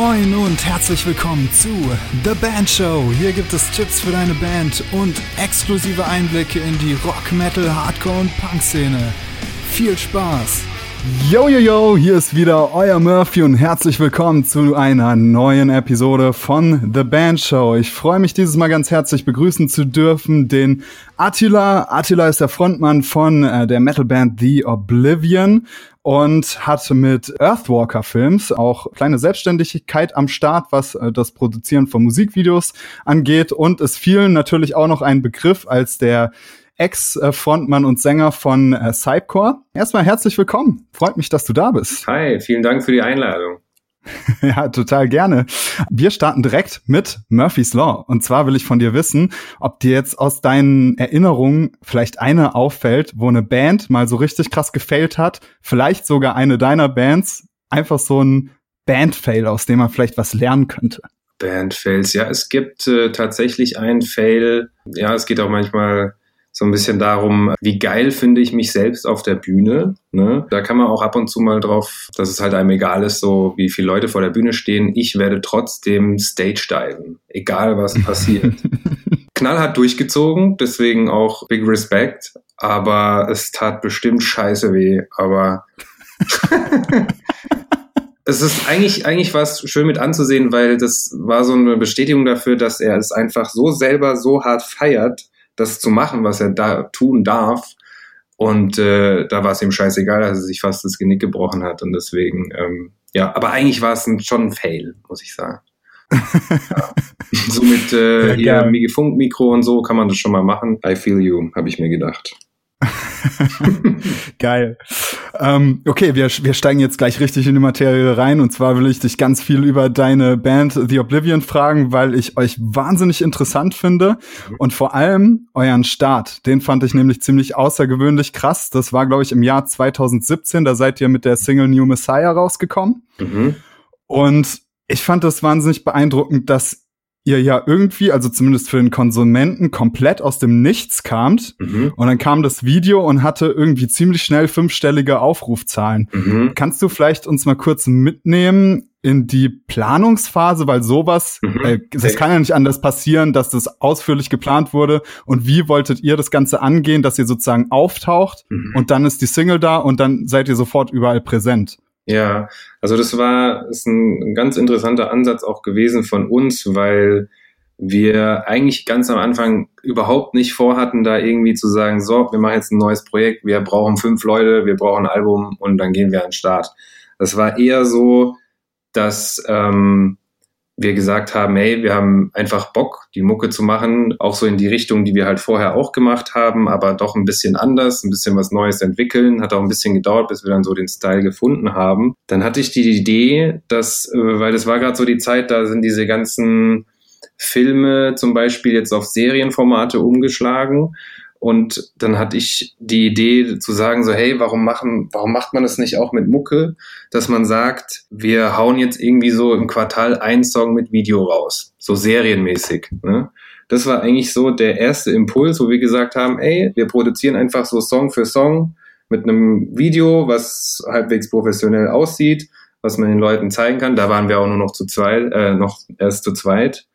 Moin und herzlich willkommen zu The Band Show. Hier gibt es Tipps für deine Band und exklusive Einblicke in die Rock, Metal, Hardcore und Punk-Szene. Viel Spaß! Yo, yo, yo, hier ist wieder euer Murphy und herzlich willkommen zu einer neuen Episode von The Band Show. Ich freue mich dieses Mal ganz herzlich begrüßen zu dürfen den Attila. Attila ist der Frontmann von äh, der Metalband The Oblivion und hat mit Earthwalker Films auch kleine Selbstständigkeit am Start, was äh, das Produzieren von Musikvideos angeht und ist vielen natürlich auch noch ein Begriff als der Ex-Frontmann und Sänger von äh, Cypcore. Erstmal herzlich willkommen. Freut mich, dass du da bist. Hi, vielen Dank für die Einladung. ja, total gerne. Wir starten direkt mit Murphy's Law. Und zwar will ich von dir wissen, ob dir jetzt aus deinen Erinnerungen vielleicht eine auffällt, wo eine Band mal so richtig krass gefailt hat, vielleicht sogar eine deiner Bands, einfach so ein Band-Fail, aus dem man vielleicht was lernen könnte. Band-Fails, ja, es gibt äh, tatsächlich einen Fail. Ja, es geht auch manchmal so ein bisschen darum, wie geil finde ich mich selbst auf der Bühne. Ne? Da kann man auch ab und zu mal drauf, dass es halt einem egal ist, so wie viele Leute vor der Bühne stehen. Ich werde trotzdem Stage diven, egal was passiert. Knallhart durchgezogen, deswegen auch Big Respect, aber es tat bestimmt scheiße weh, aber es ist eigentlich, eigentlich was schön mit anzusehen, weil das war so eine Bestätigung dafür, dass er es einfach so selber so hart feiert, das zu machen, was er da tun darf. Und äh, da war es ihm scheißegal, dass er sich fast das Genick gebrochen hat. Und deswegen, ähm, ja, aber eigentlich war es ein, schon ein Fail, muss ich sagen. ja. So mit äh, ja, hier Funkmikro und so kann man das schon mal machen. I feel you, habe ich mir gedacht. Geil. Ähm, okay, wir, wir steigen jetzt gleich richtig in die Materie rein. Und zwar will ich dich ganz viel über deine Band The Oblivion fragen, weil ich euch wahnsinnig interessant finde. Und vor allem euren Start. Den fand ich nämlich ziemlich außergewöhnlich krass. Das war, glaube ich, im Jahr 2017. Da seid ihr mit der Single New Messiah rausgekommen. Mhm. Und ich fand das wahnsinnig beeindruckend, dass ihr ja irgendwie, also zumindest für den Konsumenten, komplett aus dem Nichts kamt. Mhm. Und dann kam das Video und hatte irgendwie ziemlich schnell fünfstellige Aufrufzahlen. Mhm. Kannst du vielleicht uns mal kurz mitnehmen in die Planungsphase, weil sowas, mhm. äh, das kann ja nicht anders passieren, dass das ausführlich geplant wurde. Und wie wolltet ihr das Ganze angehen, dass ihr sozusagen auftaucht mhm. und dann ist die Single da und dann seid ihr sofort überall präsent? Ja, also das war ist ein ganz interessanter Ansatz auch gewesen von uns, weil wir eigentlich ganz am Anfang überhaupt nicht vorhatten, da irgendwie zu sagen, so, wir machen jetzt ein neues Projekt, wir brauchen fünf Leute, wir brauchen ein Album und dann gehen wir an den Start. Das war eher so, dass ähm, wir gesagt haben, hey, wir haben einfach Bock, die Mucke zu machen, auch so in die Richtung, die wir halt vorher auch gemacht haben, aber doch ein bisschen anders, ein bisschen was Neues entwickeln. Hat auch ein bisschen gedauert, bis wir dann so den Style gefunden haben. Dann hatte ich die Idee, dass, äh, weil das war gerade so die Zeit, da sind diese ganzen Filme zum Beispiel jetzt auf Serienformate umgeschlagen und dann hatte ich die Idee zu sagen, so, hey, warum machen, warum macht man das nicht auch mit Mucke, dass man sagt, wir hauen jetzt irgendwie so im Quartal einen Song mit Video raus, so serienmäßig. Ne? Das war eigentlich so der erste Impuls, wo wir gesagt haben, ey, wir produzieren einfach so Song für Song mit einem Video, was halbwegs professionell aussieht, was man den Leuten zeigen kann. Da waren wir auch nur noch zu zweit, äh, noch erst zu zweit.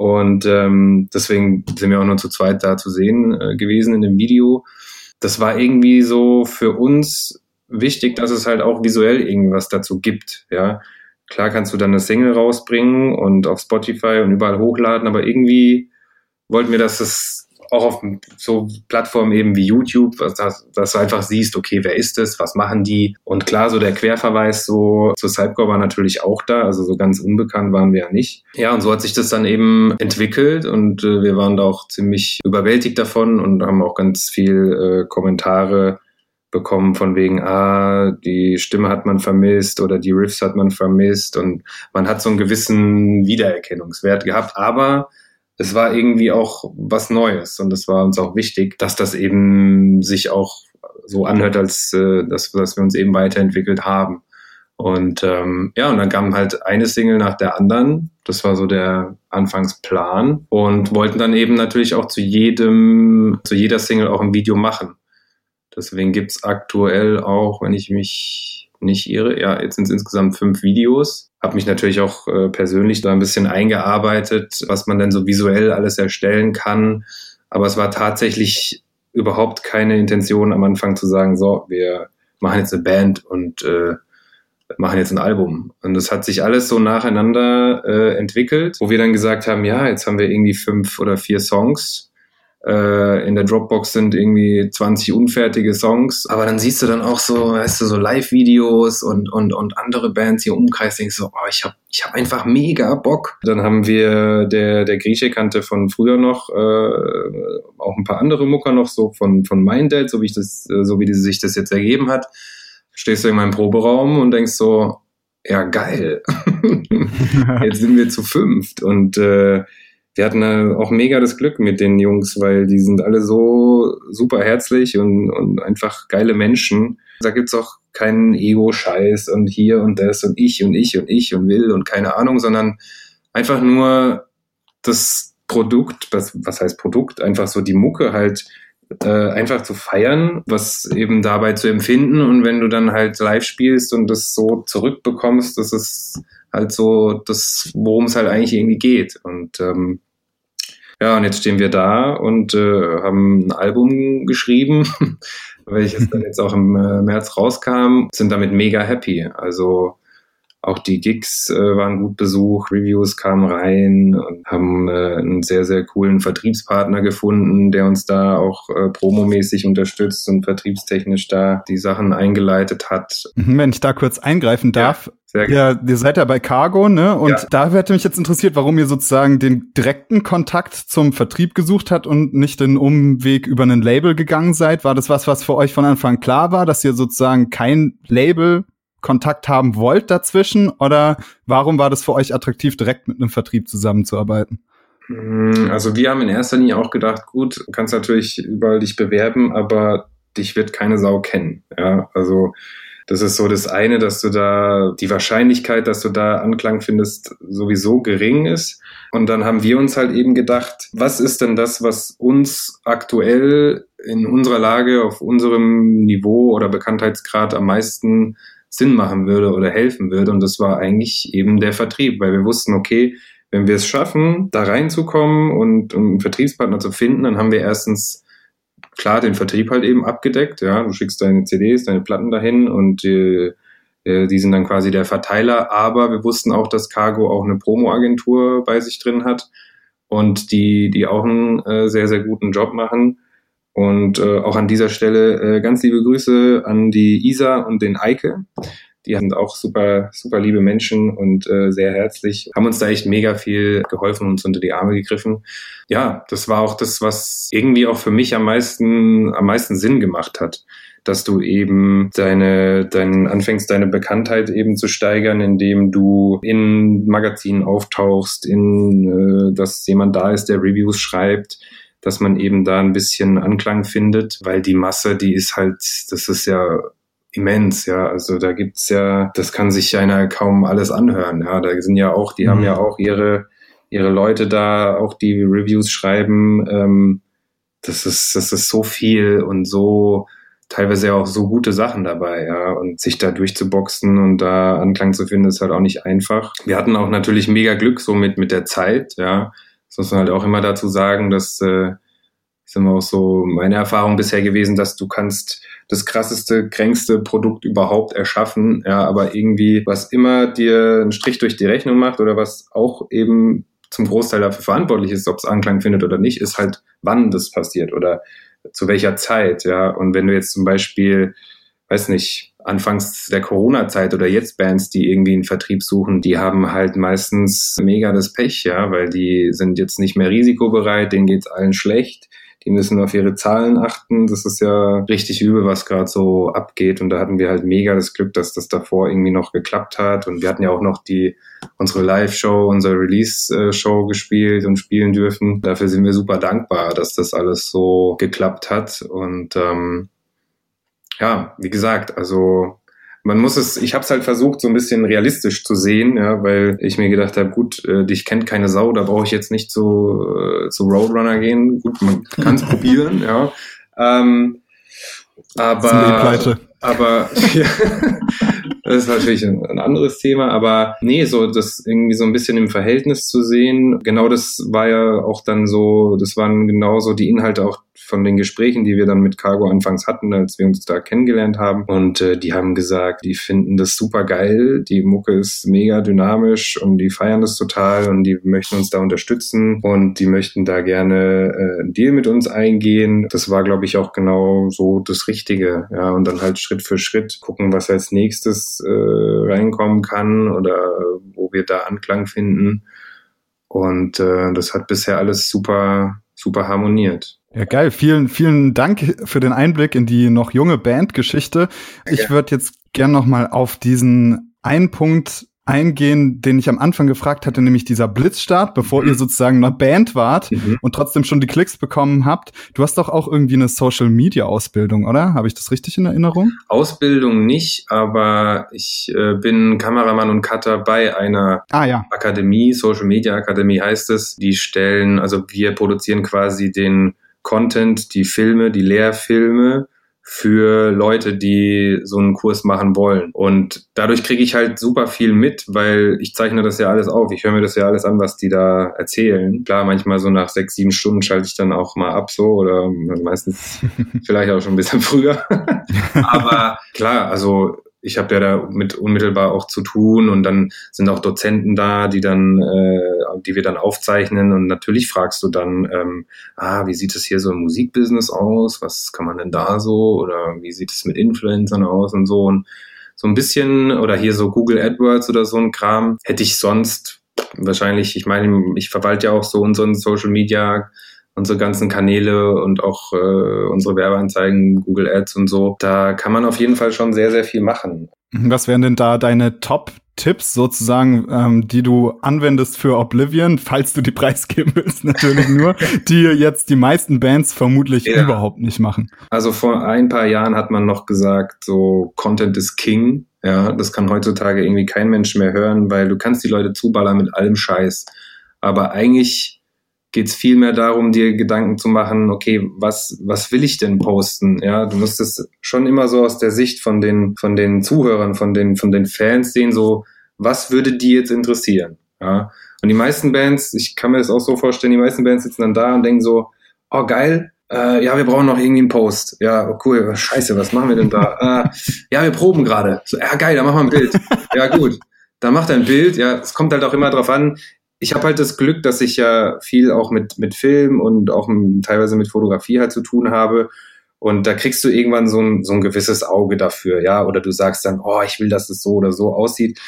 Und ähm, deswegen sind wir auch nur zu zweit da zu sehen äh, gewesen in dem Video. Das war irgendwie so für uns wichtig, dass es halt auch visuell irgendwas dazu gibt. Ja, klar kannst du dann eine Single rausbringen und auf Spotify und überall hochladen, aber irgendwie wollten wir, dass es auch auf so Plattformen eben wie YouTube, dass, dass du einfach siehst, okay, wer ist es, was machen die? Und klar, so der Querverweis so zu Cypcore war natürlich auch da, also so ganz unbekannt waren wir ja nicht. Ja, und so hat sich das dann eben entwickelt und äh, wir waren da auch ziemlich überwältigt davon und haben auch ganz viel äh, Kommentare bekommen von wegen, ah, die Stimme hat man vermisst oder die Riffs hat man vermisst und man hat so einen gewissen Wiedererkennungswert gehabt, aber es war irgendwie auch was Neues und es war uns auch wichtig, dass das eben sich auch so anhört, als äh, dass, dass wir uns eben weiterentwickelt haben. Und ähm, ja, und dann kam halt eine Single nach der anderen. Das war so der Anfangsplan. Und wollten dann eben natürlich auch zu jedem, zu jeder Single auch ein Video machen. Deswegen gibt's aktuell auch, wenn ich mich nicht irre. Ja, jetzt sind es insgesamt fünf Videos. Habe mich natürlich auch äh, persönlich da ein bisschen eingearbeitet, was man denn so visuell alles erstellen kann. Aber es war tatsächlich überhaupt keine Intention am Anfang zu sagen, so, wir machen jetzt eine Band und äh, machen jetzt ein Album. Und das hat sich alles so nacheinander äh, entwickelt, wo wir dann gesagt haben, ja, jetzt haben wir irgendwie fünf oder vier Songs. Äh, in der Dropbox sind irgendwie 20 unfertige Songs. Aber dann siehst du dann auch so, weißt du, so Live-Videos und, und, und andere Bands hier im Umkreis, denkst so, oh, ich hab, ich hab einfach mega Bock. Dann haben wir, der, der Grieche kannte von früher noch, äh, auch ein paar andere Mucker noch, so von, von Minded, so wie ich das, so wie die, sich das jetzt ergeben hat stehst du in meinem Proberaum und denkst so, ja geil, jetzt sind wir zu fünft und äh, wir hatten äh, auch mega das Glück mit den Jungs, weil die sind alle so super herzlich und, und einfach geile Menschen. Da gibt's auch keinen Ego-Scheiß und hier und das und ich und ich und ich und will und keine Ahnung, sondern einfach nur das Produkt, was, was heißt Produkt, einfach so die Mucke halt äh, einfach zu feiern, was eben dabei zu empfinden. Und wenn du dann halt live spielst und das so zurückbekommst, das ist halt so das, worum es halt eigentlich irgendwie geht. Und ähm, ja, und jetzt stehen wir da und äh, haben ein Album geschrieben, welches dann jetzt auch im äh, März rauskam, sind damit mega happy. Also auch die Gigs äh, waren gut besucht, Reviews kamen rein und haben äh, einen sehr, sehr coolen Vertriebspartner gefunden, der uns da auch äh, promomäßig unterstützt und vertriebstechnisch da die Sachen eingeleitet hat. Mhm, wenn ich da kurz eingreifen darf. Ja. Ja, ihr seid ja bei Cargo, ne? Und ja. da hätte mich jetzt interessiert, warum ihr sozusagen den direkten Kontakt zum Vertrieb gesucht habt und nicht den Umweg über ein Label gegangen seid. War das was, was für euch von Anfang klar war, dass ihr sozusagen kein Label Kontakt haben wollt dazwischen? Oder warum war das für euch attraktiv, direkt mit einem Vertrieb zusammenzuarbeiten? Mm, also wir haben in erster Linie auch gedacht, gut, du kannst natürlich überall dich bewerben, aber dich wird keine Sau kennen. Ja, also das ist so das eine, dass du da die Wahrscheinlichkeit, dass du da Anklang findest, sowieso gering ist. Und dann haben wir uns halt eben gedacht, was ist denn das, was uns aktuell in unserer Lage, auf unserem Niveau oder Bekanntheitsgrad am meisten Sinn machen würde oder helfen würde. Und das war eigentlich eben der Vertrieb, weil wir wussten, okay, wenn wir es schaffen, da reinzukommen und, und einen Vertriebspartner zu finden, dann haben wir erstens klar den Vertrieb halt eben abgedeckt. Ja, du schickst deine CDs, deine Platten dahin und die, äh, die sind dann quasi der Verteiler. Aber wir wussten auch, dass Cargo auch eine Promo-Agentur bei sich drin hat und die, die auch einen äh, sehr, sehr guten Job machen. Und äh, auch an dieser Stelle äh, ganz liebe Grüße an die Isa und den Eike. Die sind auch super, super liebe Menschen und äh, sehr herzlich, haben uns da echt mega viel geholfen und uns unter die Arme gegriffen. Ja, das war auch das, was irgendwie auch für mich am meisten, am meisten Sinn gemacht hat dass du eben deine, dein, anfängst, deine Bekanntheit eben zu steigern, indem du in Magazinen auftauchst, in, äh, dass jemand da ist, der Reviews schreibt, dass man eben da ein bisschen Anklang findet, weil die Masse, die ist halt, das ist ja immens, ja. Also da gibt's ja, das kann sich einer kaum alles anhören. Ja, da sind ja auch, die mhm. haben ja auch ihre, ihre Leute da, auch die Reviews schreiben. Ähm, das ist, das ist so viel und so teilweise auch so gute Sachen dabei, ja. Und sich da durchzuboxen und da Anklang zu finden, ist halt auch nicht einfach. Wir hatten auch natürlich mega Glück so mit, mit der Zeit, ja. Muss man halt auch immer dazu sagen, dass äh, ist immer auch so meine Erfahrung bisher gewesen, dass du kannst das krasseste, kränkste Produkt überhaupt erschaffen, ja, aber irgendwie, was immer dir einen Strich durch die Rechnung macht oder was auch eben zum Großteil dafür verantwortlich ist, ob es Anklang findet oder nicht, ist halt, wann das passiert oder zu welcher Zeit, ja. Und wenn du jetzt zum Beispiel, weiß nicht, anfangs der Corona-Zeit oder jetzt Bands, die irgendwie einen Vertrieb suchen, die haben halt meistens mega das Pech, ja, weil die sind jetzt nicht mehr risikobereit, denen geht's allen schlecht. Die müssen auf ihre Zahlen achten. Das ist ja richtig übel, was gerade so abgeht. Und da hatten wir halt mega das Glück, dass das davor irgendwie noch geklappt hat. Und wir hatten ja auch noch die unsere Live-Show, unsere Release-Show gespielt und spielen dürfen. Dafür sind wir super dankbar, dass das alles so geklappt hat. Und ähm, ja, wie gesagt, also man muss es, ich habe es halt versucht, so ein bisschen realistisch zu sehen, ja, weil ich mir gedacht habe, gut, äh, dich kennt keine Sau, da brauche ich jetzt nicht zu, äh, zu Roadrunner gehen. Gut, man kann es probieren, ja. Ähm, aber Aber ja, das ist natürlich ein, ein, anderes Thema. Aber nee, so das irgendwie so ein bisschen im Verhältnis zu sehen. Genau das war ja auch dann so, das waren genauso die Inhalte auch von den Gesprächen, die wir dann mit Cargo anfangs hatten, als wir uns da kennengelernt haben. Und äh, die haben gesagt, die finden das super geil. Die Mucke ist mega dynamisch und die feiern das total und die möchten uns da unterstützen und die möchten da gerne äh, einen Deal mit uns eingehen. Das war, glaube ich, auch genau so das Richtige. Ja, und dann halt Schritt für Schritt gucken, was als nächstes äh, reinkommen kann oder wo wir da Anklang finden. Und äh, das hat bisher alles super, super harmoniert. Ja, geil. Vielen, vielen Dank für den Einblick in die noch junge Bandgeschichte. Ich würde jetzt gern noch mal auf diesen einen Punkt eingehen, den ich am Anfang gefragt hatte, nämlich dieser Blitzstart, bevor mhm. ihr sozusagen eine Band wart mhm. und trotzdem schon die Klicks bekommen habt. Du hast doch auch irgendwie eine Social Media Ausbildung, oder? Habe ich das richtig in Erinnerung? Ausbildung nicht, aber ich äh, bin Kameramann und Cutter bei einer ah, ja. Akademie, Social Media Akademie heißt es. Die stellen, also wir produzieren quasi den Content, die Filme, die Lehrfilme für Leute, die so einen Kurs machen wollen. Und dadurch kriege ich halt super viel mit, weil ich zeichne das ja alles auf. Ich höre mir das ja alles an, was die da erzählen. Klar, manchmal so nach sechs, sieben Stunden schalte ich dann auch mal ab so oder meistens vielleicht auch schon ein bisschen früher. Aber klar, also ich habe ja da mit unmittelbar auch zu tun und dann sind auch Dozenten da, die dann, äh, die wir dann aufzeichnen und natürlich fragst du dann, ähm, ah, wie sieht es hier so im Musikbusiness aus? Was kann man denn da so? Oder wie sieht es mit Influencern aus und so? Und so ein bisschen oder hier so Google AdWords oder so ein Kram hätte ich sonst wahrscheinlich, ich meine, ich verwalte ja auch so unseren Social Media unsere ganzen Kanäle und auch äh, unsere Werbeanzeigen, Google Ads und so. Da kann man auf jeden Fall schon sehr, sehr viel machen. Was wären denn da deine Top-Tipps sozusagen, ähm, die du anwendest für Oblivion, falls du die preisgeben willst, natürlich nur, die jetzt die meisten Bands vermutlich ja. überhaupt nicht machen? Also vor ein paar Jahren hat man noch gesagt, so Content is King. Ja, das kann heutzutage irgendwie kein Mensch mehr hören, weil du kannst die Leute zuballern mit allem Scheiß. Aber eigentlich geht es vielmehr darum, dir Gedanken zu machen, okay, was, was will ich denn posten? Ja, du musst es schon immer so aus der Sicht von den, von den Zuhörern, von den, von den Fans sehen, so, was würde die jetzt interessieren? Ja. Und die meisten Bands, ich kann mir das auch so vorstellen, die meisten Bands sitzen dann da und denken so, oh geil, äh, ja, wir brauchen noch irgendwie einen Post. Ja, oh, cool, scheiße, was machen wir denn da? äh, ja, wir proben gerade. So, ja, geil, dann machen wir ein Bild. Ja, gut. Dann macht er ein Bild, ja, es kommt halt auch immer drauf an, ich habe halt das Glück, dass ich ja viel auch mit, mit Film und auch teilweise mit Fotografie halt zu tun habe. Und da kriegst du irgendwann so ein, so ein gewisses Auge dafür, ja. Oder du sagst dann, oh, ich will, dass es so oder so aussieht.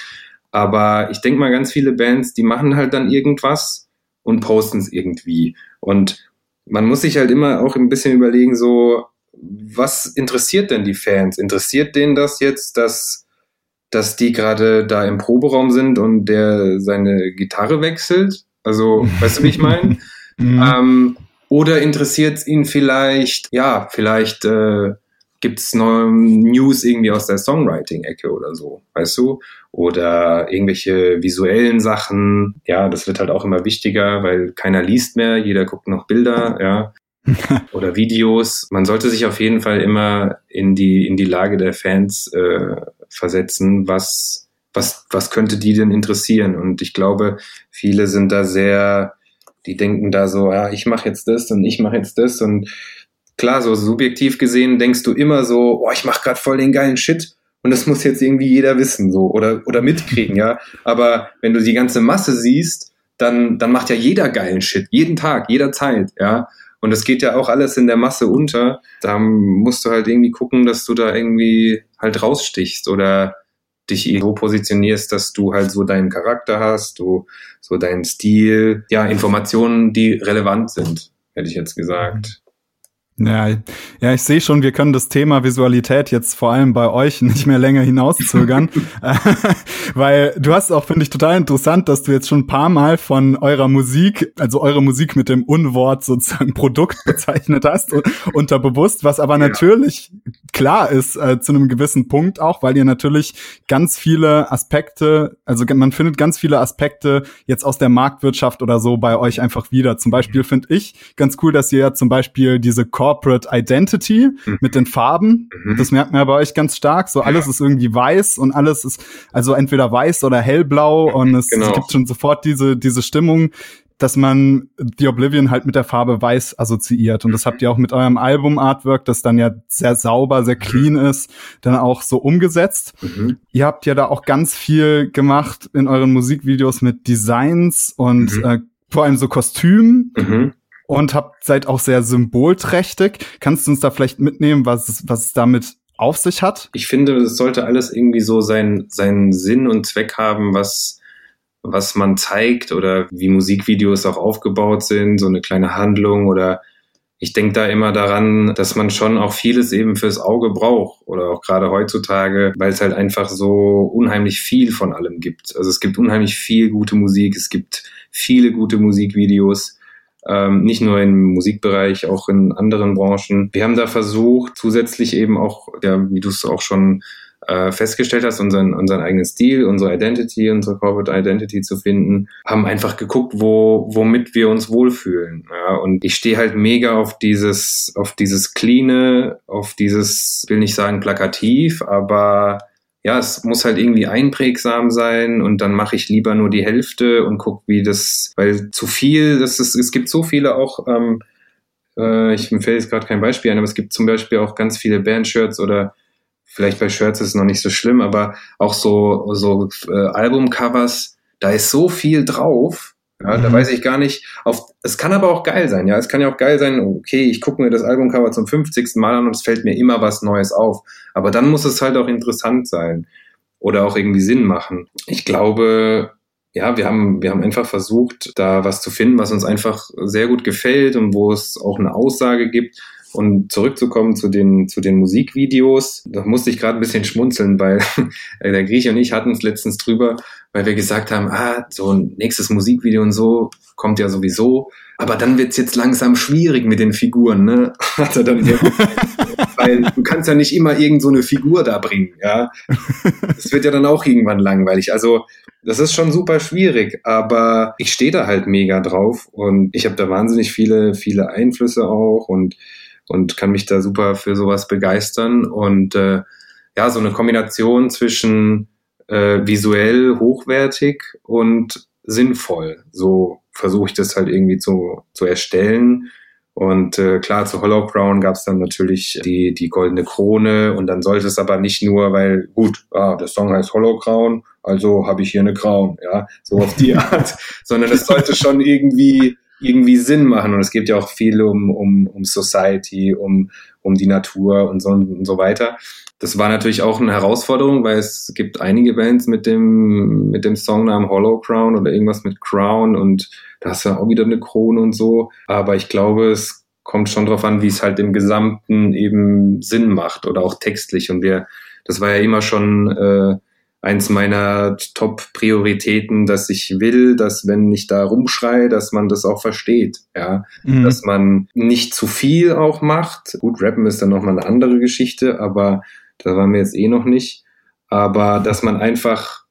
Aber ich denke mal, ganz viele Bands, die machen halt dann irgendwas und posten es irgendwie. Und man muss sich halt immer auch ein bisschen überlegen, so, was interessiert denn die Fans? Interessiert denen das jetzt, dass dass die gerade da im Proberaum sind und der seine Gitarre wechselt. Also, weißt du, wie ich meine? Mhm. ähm, oder interessiert es ihn vielleicht, ja, vielleicht äh, gibt es neue News irgendwie aus der Songwriting-Ecke oder so, weißt du? Oder irgendwelche visuellen Sachen. Ja, das wird halt auch immer wichtiger, weil keiner liest mehr, jeder guckt noch Bilder, ja. oder Videos. Man sollte sich auf jeden Fall immer in die, in die Lage der Fans äh, versetzen, was, was, was könnte die denn interessieren? Und ich glaube, viele sind da sehr, die denken da so, ja, ich mache jetzt das und ich mache jetzt das und klar, so subjektiv gesehen denkst du immer so, oh, ich mache gerade voll den geilen Shit und das muss jetzt irgendwie jeder wissen so oder oder mitkriegen, ja. Aber wenn du die ganze Masse siehst, dann dann macht ja jeder geilen Shit jeden Tag, jederzeit, ja. Und das geht ja auch alles in der Masse unter. Da musst du halt irgendwie gucken, dass du da irgendwie halt rausstichst oder dich irgendwo positionierst, dass du halt so deinen Charakter hast, du so deinen Stil, ja, Informationen, die relevant sind, hätte ich jetzt gesagt. Ja, ja, ich sehe schon, wir können das Thema Visualität jetzt vor allem bei euch nicht mehr länger hinauszögern, weil du hast auch, finde ich, total interessant, dass du jetzt schon ein paar Mal von eurer Musik, also eure Musik mit dem Unwort sozusagen Produkt bezeichnet hast, unterbewusst, was aber ja. natürlich klar ist äh, zu einem gewissen Punkt auch, weil ihr natürlich ganz viele Aspekte, also man findet ganz viele Aspekte jetzt aus der Marktwirtschaft oder so bei euch einfach wieder. Zum Beispiel finde ich ganz cool, dass ihr ja zum Beispiel diese Corporate Identity mhm. mit den Farben. Mhm. Das merkt man ja bei euch ganz stark. So alles ja. ist irgendwie weiß und alles ist also entweder weiß oder hellblau und es, genau. es gibt schon sofort diese, diese Stimmung, dass man The Oblivion halt mit der Farbe weiß assoziiert. Und das habt ihr auch mit eurem Album-Artwork, das dann ja sehr sauber, sehr clean ist, dann auch so umgesetzt. Mhm. Ihr habt ja da auch ganz viel gemacht in euren Musikvideos mit Designs und mhm. äh, vor allem so Kostümen. Mhm. Und habt, seid auch sehr symbolträchtig. Kannst du uns da vielleicht mitnehmen, was was damit auf sich hat? Ich finde, es sollte alles irgendwie so sein, seinen Sinn und Zweck haben, was was man zeigt oder wie Musikvideos auch aufgebaut sind, so eine kleine Handlung oder ich denke da immer daran, dass man schon auch vieles eben fürs Auge braucht oder auch gerade heutzutage, weil es halt einfach so unheimlich viel von allem gibt. Also es gibt unheimlich viel gute Musik, es gibt viele gute Musikvideos, ähm, nicht nur im Musikbereich, auch in anderen Branchen. Wir haben da versucht, zusätzlich eben auch, ja, wie du es auch schon äh, festgestellt hast, unseren, unseren eigenen Stil, unsere Identity, unsere Corporate Identity zu finden, haben einfach geguckt, wo, womit wir uns wohlfühlen. Ja, und ich stehe halt mega auf dieses, auf dieses Cleane, auf dieses, will nicht sagen plakativ, aber ja, es muss halt irgendwie einprägsam sein und dann mache ich lieber nur die Hälfte und guck, wie das, weil zu viel, das ist, es gibt so viele auch, ähm, äh, ich fällt jetzt gerade kein Beispiel ein, aber es gibt zum Beispiel auch ganz viele Bandshirts oder vielleicht bei Shirts ist es noch nicht so schlimm, aber auch so, so äh, Albumcovers, da ist so viel drauf. Ja, mhm. Da weiß ich gar nicht. Auf, es kann aber auch geil sein. Ja, es kann ja auch geil sein. Okay, ich gucke mir das Albumcover zum 50. Mal an und es fällt mir immer was Neues auf. Aber dann muss es halt auch interessant sein oder auch irgendwie Sinn machen. Ich glaube, ja, wir haben, wir haben einfach versucht, da was zu finden, was uns einfach sehr gut gefällt und wo es auch eine Aussage gibt. Und zurückzukommen zu den, zu den Musikvideos, da musste ich gerade ein bisschen schmunzeln, weil der Grieche und ich hatten es letztens drüber, weil wir gesagt haben, ah, so ein nächstes Musikvideo und so kommt ja sowieso. Aber dann wird's jetzt langsam schwierig mit den Figuren, ne? Hat er dann weil du kannst ja nicht immer irgend so eine Figur da bringen, ja. Das wird ja dann auch irgendwann langweilig. Also das ist schon super schwierig, aber ich stehe da halt mega drauf und ich habe da wahnsinnig viele, viele Einflüsse auch und und kann mich da super für sowas begeistern. Und äh, ja, so eine Kombination zwischen äh, visuell hochwertig und sinnvoll. So versuche ich das halt irgendwie zu, zu erstellen. Und äh, klar, zu Hollow Crown gab es dann natürlich die, die goldene Krone und dann sollte es aber nicht nur, weil, gut, ah, der Song heißt Hollow Crown, also habe ich hier eine Crown, ja, so auf die Art, sondern es sollte schon irgendwie irgendwie Sinn machen. Und es geht ja auch viel um, um, um Society, um, um die Natur und so, und so weiter. Das war natürlich auch eine Herausforderung, weil es gibt einige Bands mit dem, mit dem Songnamen Hollow Crown oder irgendwas mit Crown und da hast du auch wieder eine Krone und so. Aber ich glaube, es kommt schon drauf an, wie es halt im Gesamten eben Sinn macht oder auch textlich. Und wir, das war ja immer schon äh, eins meiner Top-Prioritäten, dass ich will, dass wenn ich da rumschreie, dass man das auch versteht, ja, mhm. dass man nicht zu viel auch macht. Gut, Rappen ist dann nochmal eine andere Geschichte, aber da waren wir jetzt eh noch nicht. Aber dass man einfach,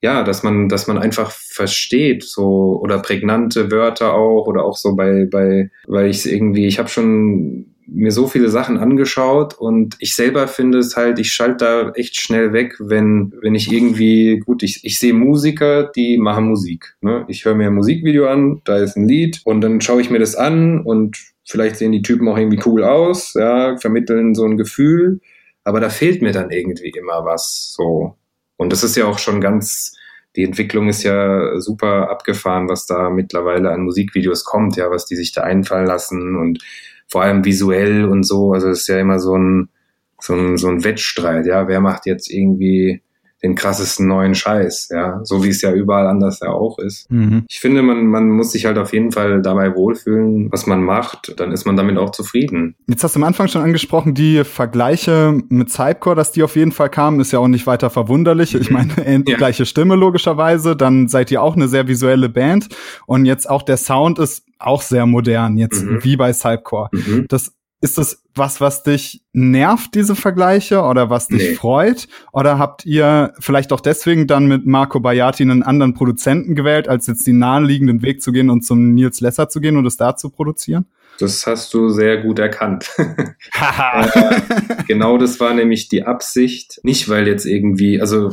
ja, dass man, dass man einfach versteht, so oder prägnante Wörter auch oder auch so bei, bei, weil ich irgendwie, ich habe schon mir so viele Sachen angeschaut und ich selber finde es halt, ich schalte da echt schnell weg, wenn, wenn ich irgendwie, gut, ich, ich sehe Musiker, die machen Musik. Ne? Ich höre mir ein Musikvideo an, da ist ein Lied und dann schaue ich mir das an und vielleicht sehen die Typen auch irgendwie cool aus, ja, vermitteln so ein Gefühl, aber da fehlt mir dann irgendwie immer was, so. Und das ist ja auch schon ganz, die Entwicklung ist ja super abgefahren, was da mittlerweile an Musikvideos kommt, ja, was die sich da einfallen lassen und vor allem visuell und so. Also es ist ja immer so ein, so ein, so ein Wettstreit, ja. Wer macht jetzt irgendwie den krassesten neuen Scheiß, ja, so wie es ja überall anders ja auch ist. Mhm. Ich finde, man, man muss sich halt auf jeden Fall dabei wohlfühlen, was man macht, dann ist man damit auch zufrieden. Jetzt hast du am Anfang schon angesprochen, die Vergleiche mit Cypcore, dass die auf jeden Fall kamen, ist ja auch nicht weiter verwunderlich. Mhm. Ich meine, ja. gleiche Stimme logischerweise, dann seid ihr auch eine sehr visuelle Band und jetzt auch der Sound ist auch sehr modern, jetzt mhm. wie bei Cypcore. Mhm. Das Ist das was, was dich nervt, diese Vergleiche, oder was dich nee. freut? Oder habt ihr vielleicht auch deswegen dann mit Marco Bayati einen anderen Produzenten gewählt, als jetzt den naheliegenden Weg zu gehen und zum Nils Lesser zu gehen und es da zu produzieren? Das hast du sehr gut erkannt. äh, genau das war nämlich die Absicht. Nicht, weil jetzt irgendwie, also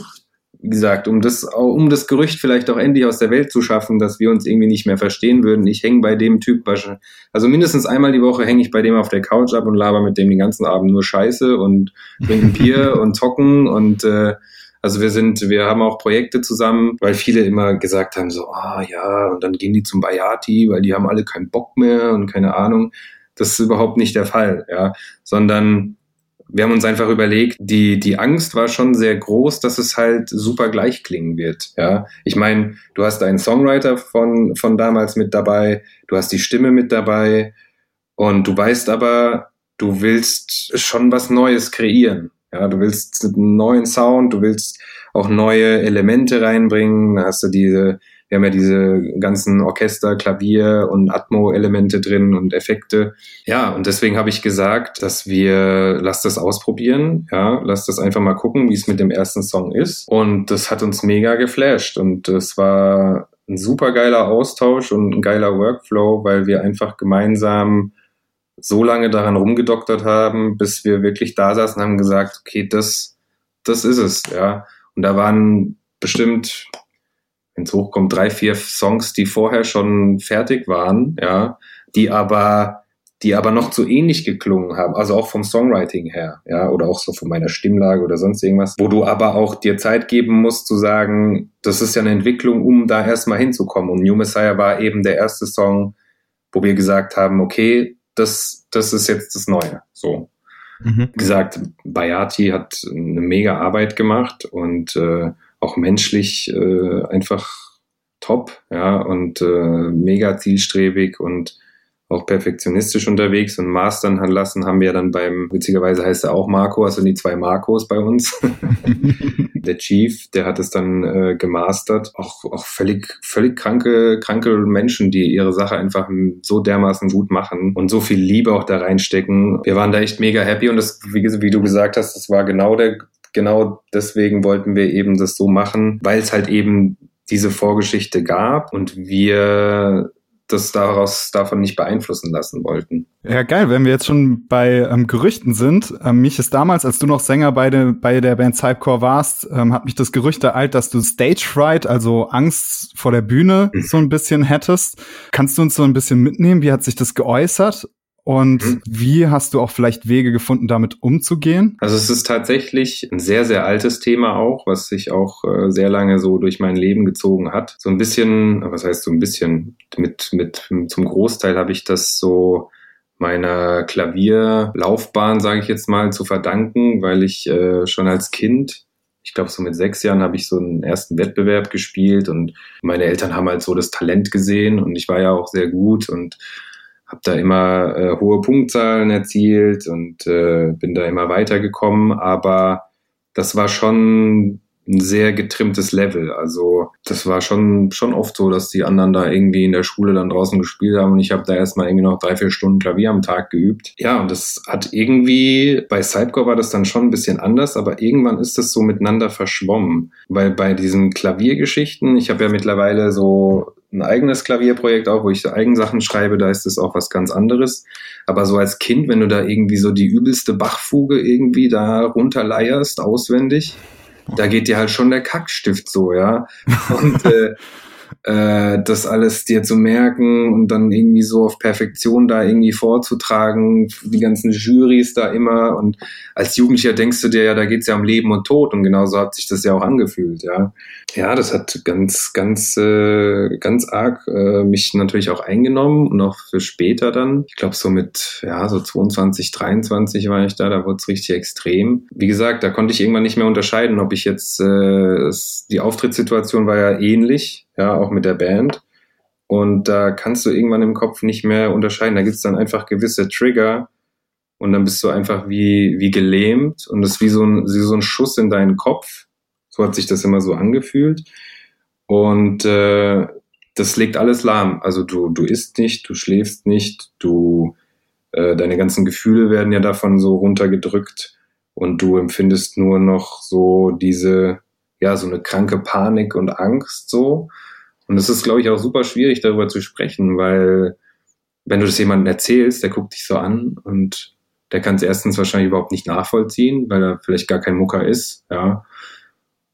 wie gesagt, um das, um das Gerücht vielleicht auch endlich aus der Welt zu schaffen, dass wir uns irgendwie nicht mehr verstehen würden. Ich hänge bei dem Typ, also mindestens einmal die Woche hänge ich bei dem auf der Couch ab und laber mit dem den ganzen Abend nur Scheiße und trinken Bier und zocken und äh, also wir sind, wir haben auch Projekte zusammen, weil viele immer gesagt haben so, ah ja, und dann gehen die zum Bayati, weil die haben alle keinen Bock mehr und keine Ahnung. Das ist überhaupt nicht der Fall, ja, sondern wir haben uns einfach überlegt, die, die Angst war schon sehr groß, dass es halt super gleich klingen wird. Ja, ich meine, du hast einen Songwriter von, von damals mit dabei, du hast die Stimme mit dabei und du weißt aber, du willst schon was Neues kreieren. Ja, du willst einen neuen Sound, du willst auch neue Elemente reinbringen. Hast du diese wir haben ja diese ganzen Orchester, Klavier und Atmo-Elemente drin und Effekte. Ja, und deswegen habe ich gesagt, dass wir, lass das ausprobieren, ja, lass das einfach mal gucken, wie es mit dem ersten Song ist. Und das hat uns mega geflasht und es war ein super geiler Austausch und ein geiler Workflow, weil wir einfach gemeinsam so lange daran rumgedoktert haben, bis wir wirklich da saßen und haben gesagt, okay, das, das ist es, ja. Und da waren bestimmt wenn es hochkommt, drei, vier Songs, die vorher schon fertig waren, ja, die aber die aber noch zu ähnlich geklungen haben, also auch vom Songwriting her, ja, oder auch so von meiner Stimmlage oder sonst irgendwas, wo du aber auch dir Zeit geben musst zu sagen, das ist ja eine Entwicklung, um da erstmal hinzukommen. Und New Messiah war eben der erste Song, wo wir gesagt haben, okay, das, das ist jetzt das Neue, so. Mhm. Wie gesagt, Bayati hat eine mega Arbeit gemacht und äh, auch menschlich äh, einfach top, ja, und äh, mega zielstrebig und auch perfektionistisch unterwegs und mastern hat lassen, haben wir dann beim, witzigerweise heißt er auch Marco, also die zwei Marcos bei uns. der Chief, der hat es dann äh, gemastert. Auch, auch völlig, völlig kranke, kranke Menschen, die ihre Sache einfach so dermaßen gut machen und so viel Liebe auch da reinstecken. Wir waren da echt mega happy und das, wie, wie du gesagt hast, das war genau der, genau deswegen wollten wir eben das so machen, weil es halt eben diese Vorgeschichte gab und wir das daraus davon nicht beeinflussen lassen wollten. Ja, geil, wenn wir jetzt schon bei ähm, Gerüchten sind. Ähm, mich ist damals, als du noch Sänger bei, de, bei der Band Cypcore warst, ähm, hat mich das Gerücht ereilt, dass du Stage Fright, also Angst vor der Bühne, mhm. so ein bisschen hättest. Kannst du uns so ein bisschen mitnehmen? Wie hat sich das geäußert? Und mhm. wie hast du auch vielleicht Wege gefunden, damit umzugehen? Also es ist tatsächlich ein sehr, sehr altes Thema auch, was sich auch äh, sehr lange so durch mein Leben gezogen hat. So ein bisschen, was heißt so ein bisschen, mit, mit zum Großteil habe ich das so meiner Klavierlaufbahn, sage ich jetzt mal, zu verdanken, weil ich äh, schon als Kind ich glaube, so mit sechs Jahren habe ich so einen ersten Wettbewerb gespielt und meine Eltern haben halt so das Talent gesehen und ich war ja auch sehr gut und habe da immer äh, hohe Punktzahlen erzielt und äh, bin da immer weitergekommen, aber das war schon ein sehr getrimmtes Level. Also das war schon, schon oft so, dass die anderen da irgendwie in der Schule dann draußen gespielt haben und ich habe da erstmal irgendwie noch drei, vier Stunden Klavier am Tag geübt. Ja, und das hat irgendwie, bei Sidecore war das dann schon ein bisschen anders, aber irgendwann ist das so miteinander verschwommen. Weil bei diesen Klaviergeschichten, ich habe ja mittlerweile so ein eigenes Klavierprojekt auch, wo ich Eigensachen schreibe, da ist es auch was ganz anderes. Aber so als Kind, wenn du da irgendwie so die übelste Bachfuge irgendwie da runterleierst, auswendig, da geht dir halt schon der Kackstift so, ja. Und äh, äh, das alles dir zu merken und dann irgendwie so auf Perfektion da irgendwie vorzutragen, die ganzen Jurys da immer und als Jugendlicher denkst du dir ja, da geht's ja um Leben und Tod und genauso hat sich das ja auch angefühlt, ja. Ja, das hat ganz, ganz, äh, ganz arg äh, mich natürlich auch eingenommen und auch für später dann. Ich glaube so mit, ja, so 22, 23 war ich da, da wurde es richtig extrem. Wie gesagt, da konnte ich irgendwann nicht mehr unterscheiden, ob ich jetzt, äh, die Auftrittssituation war ja ähnlich, ja, auch mit der Band. Und da kannst du irgendwann im Kopf nicht mehr unterscheiden. Da gibt's dann einfach gewisse Trigger und dann bist du einfach wie, wie gelähmt und das ist wie so, ein, wie so ein Schuss in deinen Kopf. So hat sich das immer so angefühlt. Und äh, das legt alles lahm. Also du, du isst nicht, du schläfst nicht, du äh, deine ganzen Gefühle werden ja davon so runtergedrückt und du empfindest nur noch so diese, ja, so eine kranke Panik und Angst so. Und es ist, glaube ich, auch super schwierig, darüber zu sprechen, weil wenn du das jemandem erzählst, der guckt dich so an und der kann es erstens wahrscheinlich überhaupt nicht nachvollziehen, weil er vielleicht gar kein Mucker ist, ja.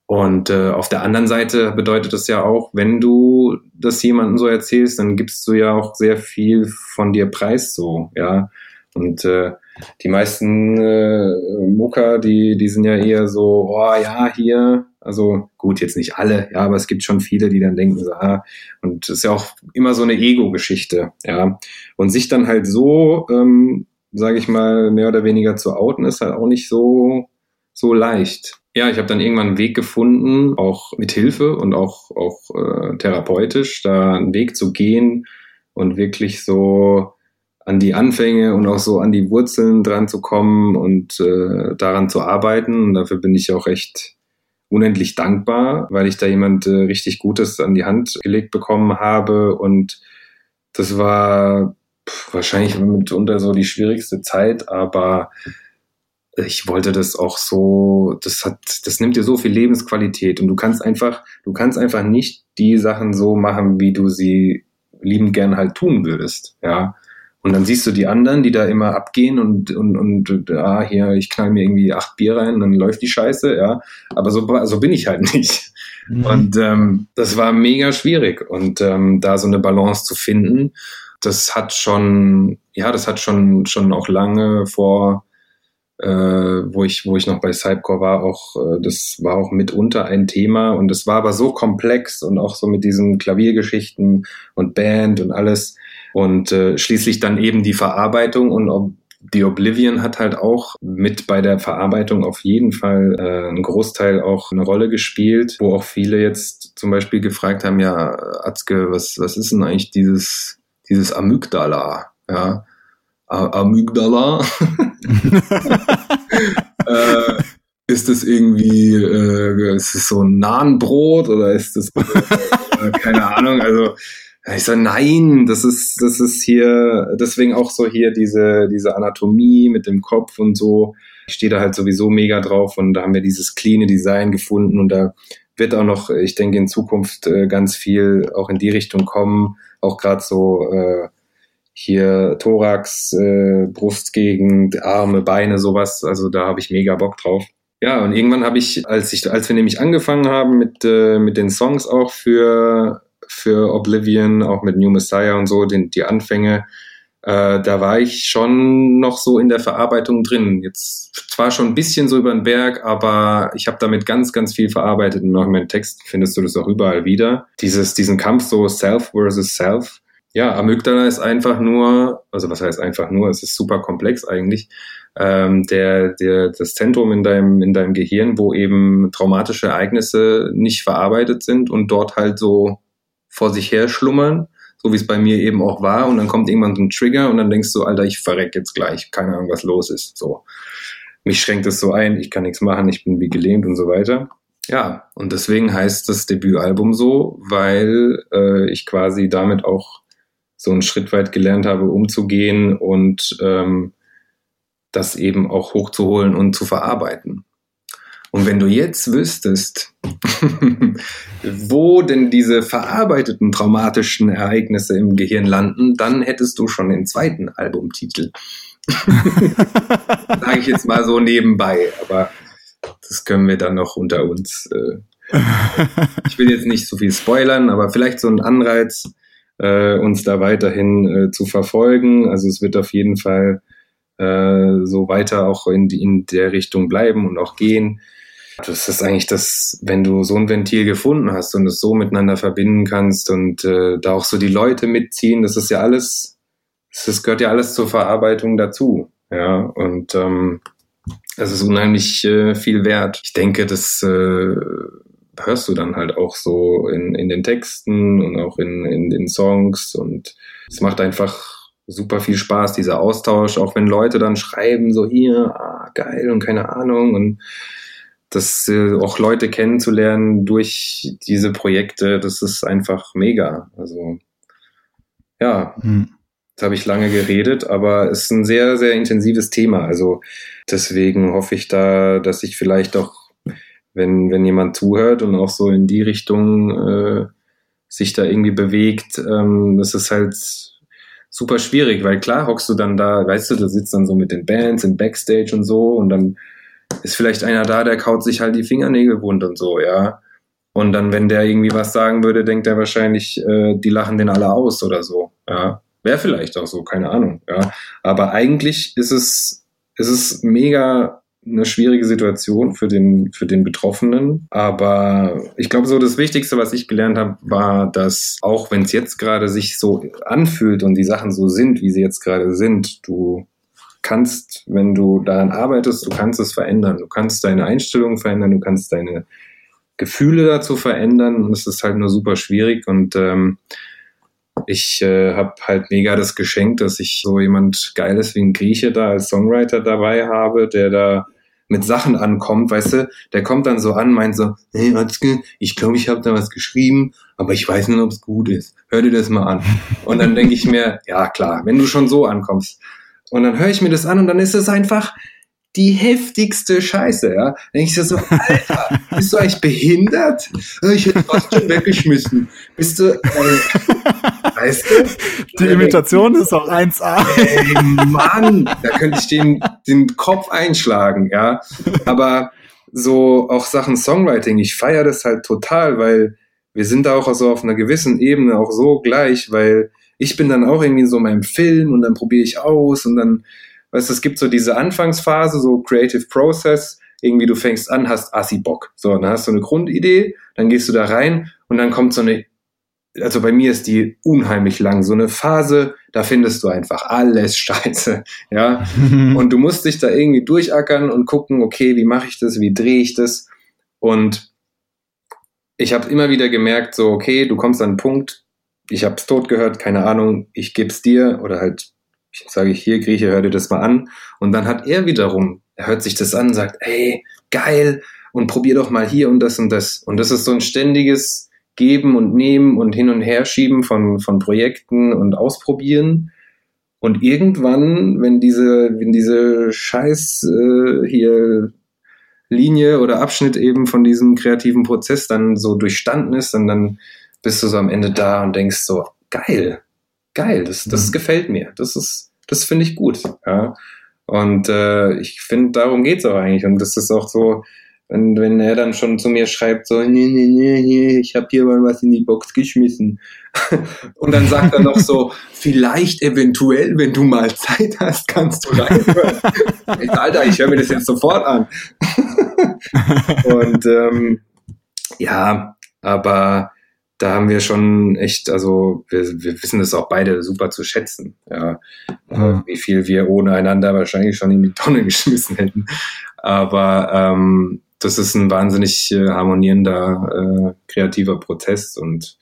Und äh, auf der anderen Seite bedeutet das ja auch, wenn du das jemandem so erzählst, dann gibst du ja auch sehr viel von dir preis so, ja. Und äh, die meisten äh, Mucker, die, die sind ja eher so, oh ja, hier, also gut, jetzt nicht alle, ja, aber es gibt schon viele, die dann denken, so, ah, und es ist ja auch immer so eine Ego-Geschichte, ja. Und sich dann halt so, ähm, sage ich mal, mehr oder weniger zu outen, ist halt auch nicht so, so leicht. Ja, ich habe dann irgendwann einen Weg gefunden, auch mit Hilfe und auch, auch äh, therapeutisch, da einen Weg zu gehen und wirklich so an die Anfänge und auch so an die Wurzeln dran zu kommen und äh, daran zu arbeiten. Und dafür bin ich auch echt unendlich dankbar, weil ich da jemand äh, richtig Gutes an die Hand gelegt bekommen habe. Und das war pff, wahrscheinlich mitunter so die schwierigste Zeit, aber ich wollte das auch so, das hat, das nimmt dir so viel Lebensqualität und du kannst einfach, du kannst einfach nicht die Sachen so machen, wie du sie liebend gern halt tun würdest, ja. Und dann siehst du die anderen, die da immer abgehen und, und, und ah, hier, ich knall mir irgendwie acht Bier rein und dann läuft die Scheiße, ja. Aber so, so bin ich halt nicht. Mhm. Und ähm, das war mega schwierig. Und ähm, da so eine Balance zu finden, das hat schon, ja, das hat schon, schon auch lange vor, äh, wo ich, wo ich noch bei Cypcore war, auch, äh, das war auch mitunter ein Thema und es war aber so komplex und auch so mit diesen Klaviergeschichten und Band und alles und äh, schließlich dann eben die Verarbeitung und ob die Oblivion hat halt auch mit bei der Verarbeitung auf jeden Fall äh, einen Großteil auch eine Rolle gespielt, wo auch viele jetzt zum Beispiel gefragt haben, ja, Atzke, was, was ist denn eigentlich dieses, dieses Amygdala? Ja, Amygdala. äh, ist das irgendwie, äh, ist das so ein Nahenbrot oder ist das, äh, keine Ahnung, also ich so, nein, das ist, das ist hier, deswegen auch so hier diese, diese Anatomie mit dem Kopf und so. Ich stehe da halt sowieso mega drauf und da haben wir dieses cleane Design gefunden und da wird auch noch, ich denke, in Zukunft äh, ganz viel auch in die Richtung kommen. Auch gerade so äh, hier Thorax, äh, Brustgegend, Arme, Beine, sowas. Also da habe ich mega Bock drauf. Ja, und irgendwann habe ich, als ich, als wir nämlich angefangen haben mit, äh, mit den Songs auch für für Oblivion, auch mit New Messiah und so, den, die Anfänge, äh, da war ich schon noch so in der Verarbeitung drin. Jetzt zwar schon ein bisschen so über den Berg, aber ich habe damit ganz, ganz viel verarbeitet und auch in meinen Texten findest du das auch überall wieder. Dieses, diesen Kampf so Self versus Self. Ja, Amygdala ist einfach nur, also was heißt einfach nur, es ist super komplex eigentlich. Ähm, der, der, das Zentrum in deinem, in deinem Gehirn, wo eben traumatische Ereignisse nicht verarbeitet sind und dort halt so vor sich her schlummern, so wie es bei mir eben auch war. Und dann kommt irgendwann so ein Trigger und dann denkst du, Alter, ich verreck jetzt gleich, keine Ahnung, was los ist. So, mich schränkt es so ein, ich kann nichts machen, ich bin wie gelähmt und so weiter. Ja, und deswegen heißt das Debütalbum so, weil äh, ich quasi damit auch so einen Schritt weit gelernt habe, umzugehen und ähm, das eben auch hochzuholen und zu verarbeiten. Und wenn du jetzt wüsstest, wo denn diese verarbeiteten traumatischen Ereignisse im Gehirn landen, dann hättest du schon den zweiten Albumtitel. Sage ich jetzt mal so nebenbei, aber das können wir dann noch unter uns. Äh, ich will jetzt nicht so viel spoilern, aber vielleicht so ein Anreiz, äh, uns da weiterhin äh, zu verfolgen. Also es wird auf jeden Fall äh, so weiter auch in, in der Richtung bleiben und auch gehen. Das ist eigentlich das, wenn du so ein Ventil gefunden hast und es so miteinander verbinden kannst und äh, da auch so die Leute mitziehen, das ist ja alles, das gehört ja alles zur Verarbeitung dazu. Ja, und ähm, es ist unheimlich äh, viel wert. Ich denke, das äh, hörst du dann halt auch so in, in den Texten und auch in, in den Songs und es macht einfach super viel Spaß, dieser Austausch, auch wenn Leute dann schreiben, so hier, ah, geil und keine Ahnung und das äh, auch Leute kennenzulernen durch diese Projekte, das ist einfach mega. Also ja, hm. habe ich lange geredet, aber es ist ein sehr, sehr intensives Thema. Also deswegen hoffe ich da, dass ich vielleicht auch, wenn, wenn jemand zuhört und auch so in die Richtung äh, sich da irgendwie bewegt, ähm, das ist halt super schwierig, weil klar hockst du dann da, weißt du, du sitzt dann so mit den Bands im Backstage und so und dann ist vielleicht einer da, der kaut sich halt die Fingernägel wund und so, ja. Und dann, wenn der irgendwie was sagen würde, denkt er wahrscheinlich, äh, die lachen den alle aus oder so, ja. Wäre vielleicht auch so, keine Ahnung, ja. Aber eigentlich ist es, ist es mega eine schwierige Situation für den, für den Betroffenen. Aber ich glaube, so das Wichtigste, was ich gelernt habe, war, dass auch wenn es jetzt gerade sich so anfühlt und die Sachen so sind, wie sie jetzt gerade sind, du kannst, wenn du daran arbeitest, du kannst es verändern. Du kannst deine Einstellung verändern, du kannst deine Gefühle dazu verändern. Und es ist halt nur super schwierig. Und ähm, ich äh, habe halt mega das Geschenk, dass ich so jemand Geiles wie ein Grieche da als Songwriter dabei habe, der da mit Sachen ankommt, weißt du, der kommt dann so an, meint so, hey Matzke, ich glaube, ich habe da was geschrieben, aber ich weiß nicht, ob es gut ist. Hör dir das mal an. Und dann denke ich mir, ja klar, wenn du schon so ankommst. Und dann höre ich mir das an und dann ist es einfach, die heftigste Scheiße, ja. Dann denke ich so, Alter, bist du eigentlich behindert? Ich hätte fast schon weggeschmissen. Bist du, äh, weißt du? Die Imitation ist auch 1A. Ey, Mann, da könnte ich den, den Kopf einschlagen, ja. Aber so auch Sachen Songwriting, ich feiere das halt total, weil wir sind da auch so auf einer gewissen Ebene auch so gleich, weil ich bin dann auch irgendwie so in meinem Film und dann probiere ich aus und dann Weißt du, es gibt so diese Anfangsphase, so Creative Process, irgendwie du fängst an, hast assi Bock. So, dann hast du eine Grundidee, dann gehst du da rein und dann kommt so eine, also bei mir ist die unheimlich lang, so eine Phase, da findest du einfach alles scheiße, ja. und du musst dich da irgendwie durchackern und gucken, okay, wie mache ich das, wie drehe ich das? Und ich habe immer wieder gemerkt, so, okay, du kommst an einen Punkt, ich habe es tot gehört, keine Ahnung, ich geb's dir oder halt ich sage hier, Grieche, hör dir das mal an. Und dann hat er wiederum, er hört sich das an, sagt, ey, geil, und probier doch mal hier und das und das. Und das ist so ein ständiges Geben und Nehmen und Hin- und Herschieben von, von Projekten und Ausprobieren. Und irgendwann, wenn diese, wenn diese Scheiß äh, hier Linie oder Abschnitt eben von diesem kreativen Prozess dann so durchstanden ist, dann, dann bist du so am Ende da und denkst so, geil, geil, das, das mhm. gefällt mir, das ist, das finde ich gut, ja. Und äh, ich finde, darum geht's auch eigentlich. Und das ist auch so, wenn, wenn er dann schon zu mir schreibt, so, nee, nee, nee, ich habe hier mal was in die Box geschmissen. und dann sagt er noch so, vielleicht eventuell, wenn du mal Zeit hast, kannst du reinhören. Alter, ich höre mir das jetzt sofort an. und ähm, ja, aber da haben wir schon echt, also wir, wir wissen das auch beide super zu schätzen, ja, mhm. wie viel wir ohne einander wahrscheinlich schon in die Tonne geschmissen hätten. Aber ähm, das ist ein wahnsinnig äh, harmonierender, äh, kreativer Prozess und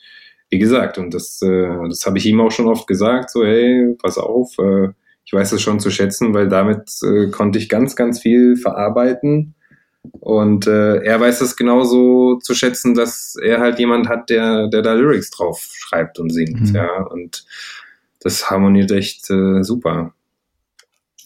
wie gesagt, und das, äh, das habe ich ihm auch schon oft gesagt, so hey, pass auf, äh, ich weiß es schon zu schätzen, weil damit äh, konnte ich ganz, ganz viel verarbeiten und äh, er weiß es genauso zu schätzen, dass er halt jemand hat, der, der da Lyrics drauf schreibt und singt. Mhm. Ja, und das harmoniert echt äh, super.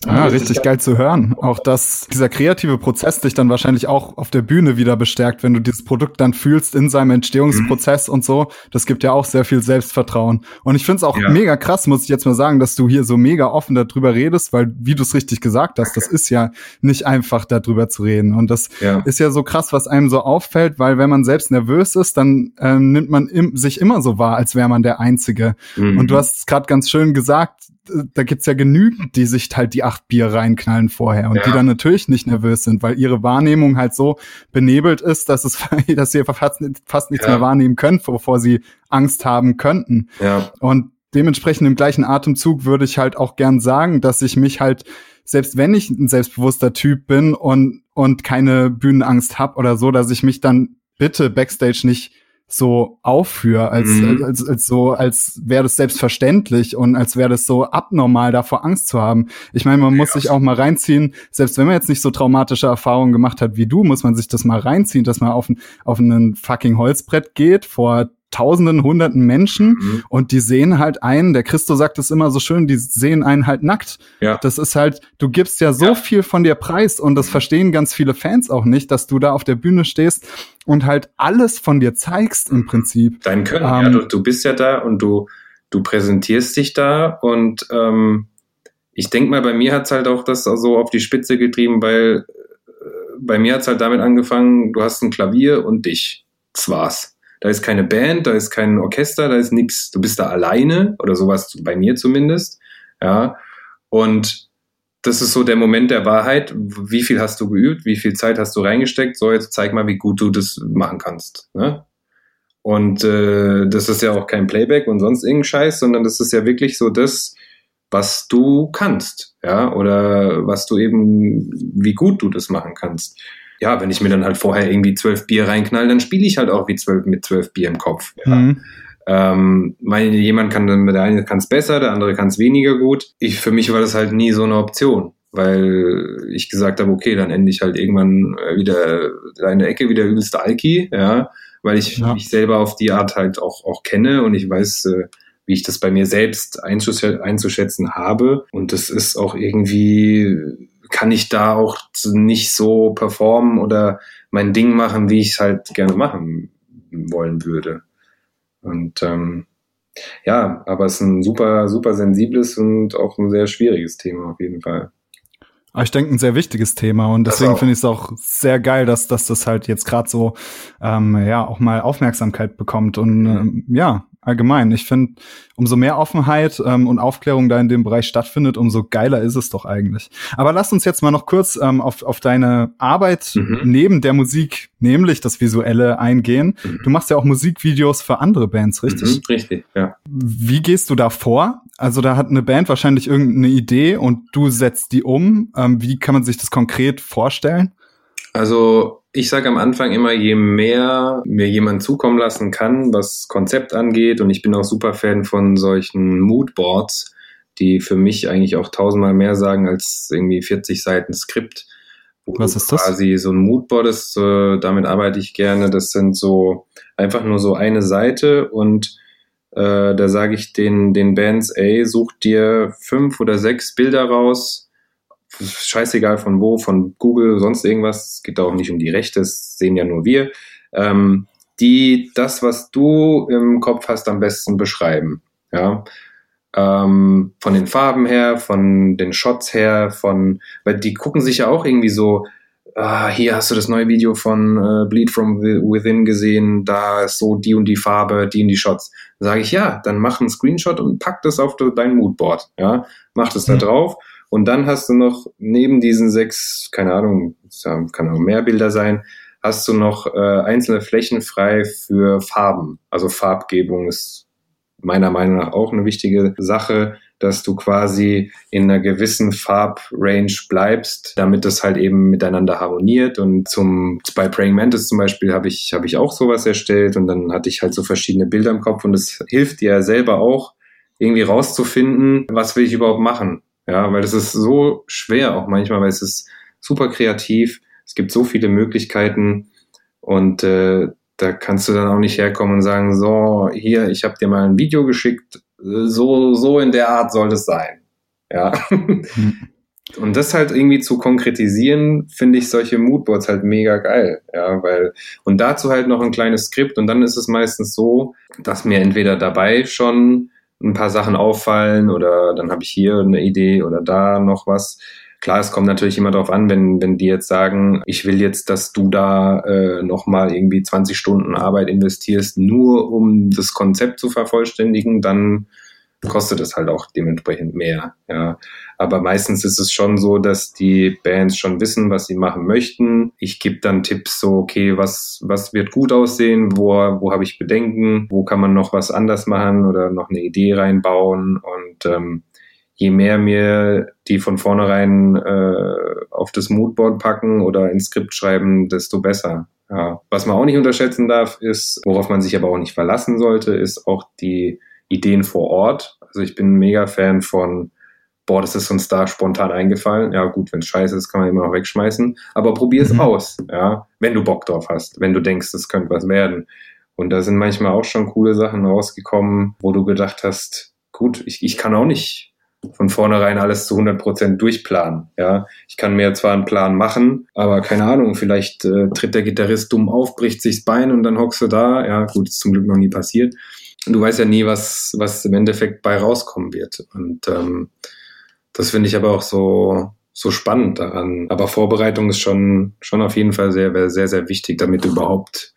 Ah, richtig geil zu hören. Auch dass dieser kreative Prozess dich dann wahrscheinlich auch auf der Bühne wieder bestärkt, wenn du dieses Produkt dann fühlst in seinem Entstehungsprozess mhm. und so. Das gibt ja auch sehr viel Selbstvertrauen. Und ich finde es auch ja. mega krass, muss ich jetzt mal sagen, dass du hier so mega offen darüber redest, weil, wie du es richtig gesagt hast, das ist ja nicht einfach, darüber zu reden. Und das ja. ist ja so krass, was einem so auffällt, weil wenn man selbst nervös ist, dann ähm, nimmt man im, sich immer so wahr, als wäre man der Einzige. Mhm. Und du hast es gerade ganz schön gesagt, da gibt's ja genügend, die sich halt die acht Bier reinknallen vorher und ja. die dann natürlich nicht nervös sind, weil ihre Wahrnehmung halt so benebelt ist, dass es, dass sie fast, fast nichts ja. mehr wahrnehmen können, wovor sie Angst haben könnten. Ja. Und dementsprechend im gleichen Atemzug würde ich halt auch gern sagen, dass ich mich halt selbst wenn ich ein selbstbewusster Typ bin und und keine Bühnenangst hab oder so, dass ich mich dann bitte backstage nicht so aufführe, als, mhm. als, als, so, als wäre das selbstverständlich und als wäre das so abnormal, davor Angst zu haben. Ich meine, man muss sich auch mal reinziehen, selbst wenn man jetzt nicht so traumatische Erfahrungen gemacht hat wie du, muss man sich das mal reinziehen, dass man auf auf ein fucking Holzbrett geht vor Tausenden, Hunderten Menschen mhm. und die sehen halt einen, der Christo sagt es immer so schön, die sehen einen halt nackt. Ja. Das ist halt, du gibst ja so ja. viel von dir preis und das mhm. verstehen ganz viele Fans auch nicht, dass du da auf der Bühne stehst und halt alles von dir zeigst im Prinzip. Dein Können, ähm, ja, du, du bist ja da und du, du präsentierst dich da und ähm, ich denke mal, bei mir hat's halt auch das so auf die Spitze getrieben, weil äh, bei mir hat's halt damit angefangen, du hast ein Klavier und dich. Das war's. Da ist keine Band, da ist kein Orchester, da ist nichts. Du bist da alleine oder sowas, bei mir zumindest. Ja. Und das ist so der Moment der Wahrheit. Wie viel hast du geübt? Wie viel Zeit hast du reingesteckt? So, jetzt zeig mal, wie gut du das machen kannst. Ne? Und äh, das ist ja auch kein Playback und sonst irgendein Scheiß, sondern das ist ja wirklich so das, was du kannst, ja, oder was du eben, wie gut du das machen kannst ja, wenn ich mir dann halt vorher irgendwie zwölf Bier reinknall, dann spiele ich halt auch wie zwölf mit zwölf Bier im Kopf. Ja. Mhm. Ähm, meine, jemand kann dann, der eine kann es besser, der andere kann es weniger gut. Ich, für mich war das halt nie so eine Option, weil ich gesagt habe, okay, dann ende ich halt irgendwann wieder eine Ecke wieder übelste Alki, ja, weil ich ja. mich selber auf die Art halt auch, auch kenne und ich weiß, äh, wie ich das bei mir selbst einzuschätzen habe. Und das ist auch irgendwie kann ich da auch nicht so performen oder mein Ding machen, wie ich es halt gerne machen wollen würde. Und ähm, ja, aber es ist ein super, super sensibles und auch ein sehr schwieriges Thema auf jeden Fall. Ich denke, ein sehr wichtiges Thema und deswegen finde ich es auch sehr geil, dass, dass das halt jetzt gerade so ähm, ja auch mal Aufmerksamkeit bekommt und ähm, ja allgemein. Ich finde, umso mehr Offenheit ähm, und Aufklärung da in dem Bereich stattfindet, umso geiler ist es doch eigentlich. Aber lass uns jetzt mal noch kurz ähm, auf, auf deine Arbeit mhm. neben der Musik, nämlich das Visuelle, eingehen. Mhm. Du machst ja auch Musikvideos für andere Bands, richtig? Mhm, richtig, ja. Wie gehst du da vor? Also da hat eine Band wahrscheinlich irgendeine Idee und du setzt die um. Ähm, wie kann man sich das konkret vorstellen? Also ich sage am Anfang immer, je mehr mir jemand zukommen lassen kann, was Konzept angeht, und ich bin auch super Fan von solchen Moodboards, die für mich eigentlich auch tausendmal mehr sagen als irgendwie 40 Seiten Skript. Was ist das? Quasi so ein Moodboard ist, äh, damit arbeite ich gerne. Das sind so einfach nur so eine Seite und äh, da sage ich den, den Bands, ey, such dir fünf oder sechs Bilder raus, scheißegal von wo, von Google, sonst irgendwas, es geht auch nicht um die Rechte, das sehen ja nur wir, ähm, die das, was du im Kopf hast, am besten beschreiben. Ja. Ähm, von den Farben her, von den Shots her, von, weil die gucken sich ja auch irgendwie so, ah, hier hast du das neue Video von äh, Bleed from Within gesehen, da ist so die und die Farbe, die und die Shots. Sage ich, ja, dann mach einen Screenshot und pack das auf dein Moodboard. Ja, mach das mhm. da drauf und dann hast du noch neben diesen sechs, keine Ahnung, kann auch mehr Bilder sein, hast du noch äh, einzelne Flächen frei für Farben. Also Farbgebung ist meiner Meinung nach auch eine wichtige Sache, dass du quasi in einer gewissen Farbrange bleibst, damit das halt eben miteinander harmoniert. Und zum bei Praying Mantis zum Beispiel habe ich habe ich auch sowas erstellt und dann hatte ich halt so verschiedene Bilder im Kopf und es hilft dir selber auch irgendwie rauszufinden, was will ich überhaupt machen. Ja, weil es ist so schwer auch manchmal, weil es ist super kreativ. Es gibt so viele Möglichkeiten und äh, da kannst du dann auch nicht herkommen und sagen, so, hier, ich habe dir mal ein Video geschickt, so, so in der Art soll es sein. Ja. Mhm. Und das halt irgendwie zu konkretisieren, finde ich solche Moodboards halt mega geil. Ja, weil, und dazu halt noch ein kleines Skript und dann ist es meistens so, dass mir entweder dabei schon ein paar Sachen auffallen oder dann habe ich hier eine Idee oder da noch was. Klar, es kommt natürlich immer darauf an, wenn, wenn die jetzt sagen, ich will jetzt, dass du da äh, nochmal irgendwie 20 Stunden Arbeit investierst, nur um das Konzept zu vervollständigen, dann kostet es halt auch dementsprechend mehr. Ja. Aber meistens ist es schon so, dass die Bands schon wissen, was sie machen möchten. Ich gebe dann Tipps so, okay, was, was wird gut aussehen, wo, wo habe ich Bedenken, wo kann man noch was anders machen oder noch eine Idee reinbauen. Und ähm, je mehr mir die von vornherein äh, auf das Moodboard packen oder ins Skript schreiben, desto besser. Ja. Was man auch nicht unterschätzen darf, ist, worauf man sich aber auch nicht verlassen sollte, ist auch die Ideen vor Ort. Also ich bin ein mega Fan von, boah, das ist uns da spontan eingefallen. Ja gut, wenn es scheiße ist, kann man immer noch wegschmeißen. Aber probier es mhm. aus, ja, wenn du Bock drauf hast, wenn du denkst, es könnte was werden. Und da sind manchmal auch schon coole Sachen rausgekommen, wo du gedacht hast, gut, ich, ich kann auch nicht von vornherein alles zu 100 Prozent durchplanen. Ja, ich kann mir zwar einen Plan machen, aber keine Ahnung, vielleicht äh, tritt der Gitarrist dumm auf, bricht sich das Bein und dann hockst du da. Ja, gut, ist zum Glück noch nie passiert. Du weißt ja nie, was, was im Endeffekt bei rauskommen wird. Und ähm, das finde ich aber auch so, so spannend daran. Aber Vorbereitung ist schon, schon auf jeden Fall sehr, sehr, sehr wichtig, damit du überhaupt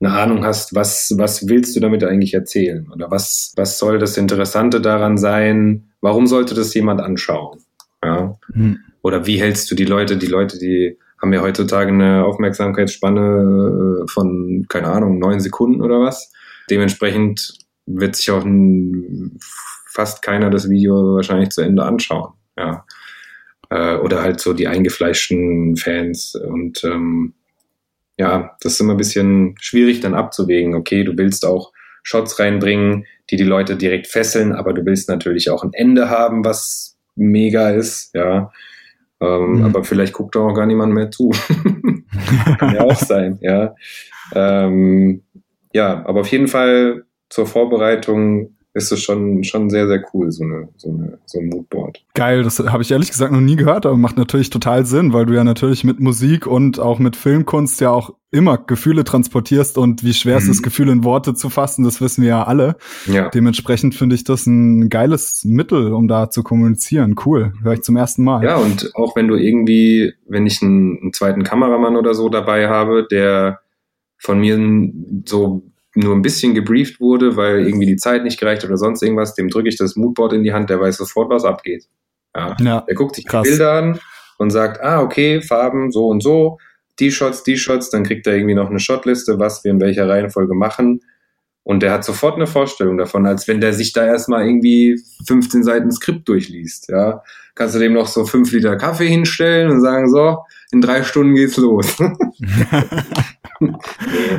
eine Ahnung hast, was, was willst du damit eigentlich erzählen? Oder was, was soll das Interessante daran sein? Warum sollte das jemand anschauen? Ja? Mhm. Oder wie hältst du die Leute? Die Leute, die haben ja heutzutage eine Aufmerksamkeitsspanne äh, von, keine Ahnung, neun Sekunden oder was. Dementsprechend wird sich auch fast keiner das Video wahrscheinlich zu Ende anschauen. Ja. Äh, oder halt so die eingefleischten Fans und ähm, ja, das ist immer ein bisschen schwierig dann abzuwägen. Okay, du willst auch Shots reinbringen, die die Leute direkt fesseln, aber du willst natürlich auch ein Ende haben, was mega ist, ja. Ähm, mhm. Aber vielleicht guckt auch gar niemand mehr zu. Kann ja auch sein, ja. Ähm, ja, aber auf jeden Fall zur Vorbereitung ist es schon, schon sehr, sehr cool, so, eine, so, eine, so ein Moodboard. Geil, das habe ich ehrlich gesagt noch nie gehört, aber macht natürlich total Sinn, weil du ja natürlich mit Musik und auch mit Filmkunst ja auch immer Gefühle transportierst und wie schwer mhm. es ist, Gefühle in Worte zu fassen, das wissen wir ja alle. Ja. Dementsprechend finde ich das ein geiles Mittel, um da zu kommunizieren. Cool, höre ich zum ersten Mal. Ja, und auch wenn du irgendwie, wenn ich einen, einen zweiten Kameramann oder so dabei habe, der von mir so nur ein bisschen gebrieft wurde, weil irgendwie die Zeit nicht gereicht oder sonst irgendwas, dem drücke ich das Moodboard in die Hand, der weiß sofort, was abgeht. Ja. ja der guckt sich krass. die Bilder an und sagt, ah, okay, Farben so und so, die Shots, die Shots, dann kriegt er irgendwie noch eine Shotliste, was wir in welcher Reihenfolge machen. Und der hat sofort eine Vorstellung davon, als wenn der sich da erstmal irgendwie 15 Seiten Skript durchliest. Ja, kannst du dem noch so fünf Liter Kaffee hinstellen und sagen, so, in drei Stunden geht's los. nee,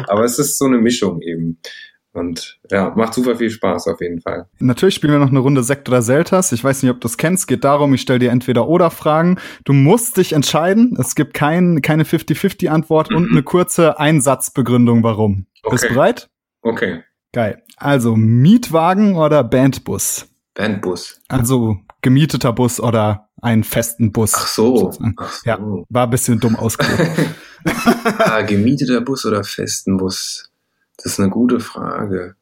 aber es ist so eine Mischung eben. Und ja, macht super viel Spaß auf jeden Fall. Natürlich spielen wir noch eine Runde Sekt oder Selters. Ich weiß nicht, ob du es kennst. Geht darum, ich stelle dir entweder oder Fragen. Du musst dich entscheiden. Es gibt kein, keine 50-50-Antwort mhm. und eine kurze Einsatzbegründung, warum. Okay. Bist du bereit? Okay. Geil. Also Mietwagen oder Bandbus? Bandbus. Also gemieteter Bus oder einen festen Bus. Ach so. Ach so. Ja, war ein bisschen dumm ausgedrückt. ah, gemieteter Bus oder festen Bus? Das ist eine gute Frage.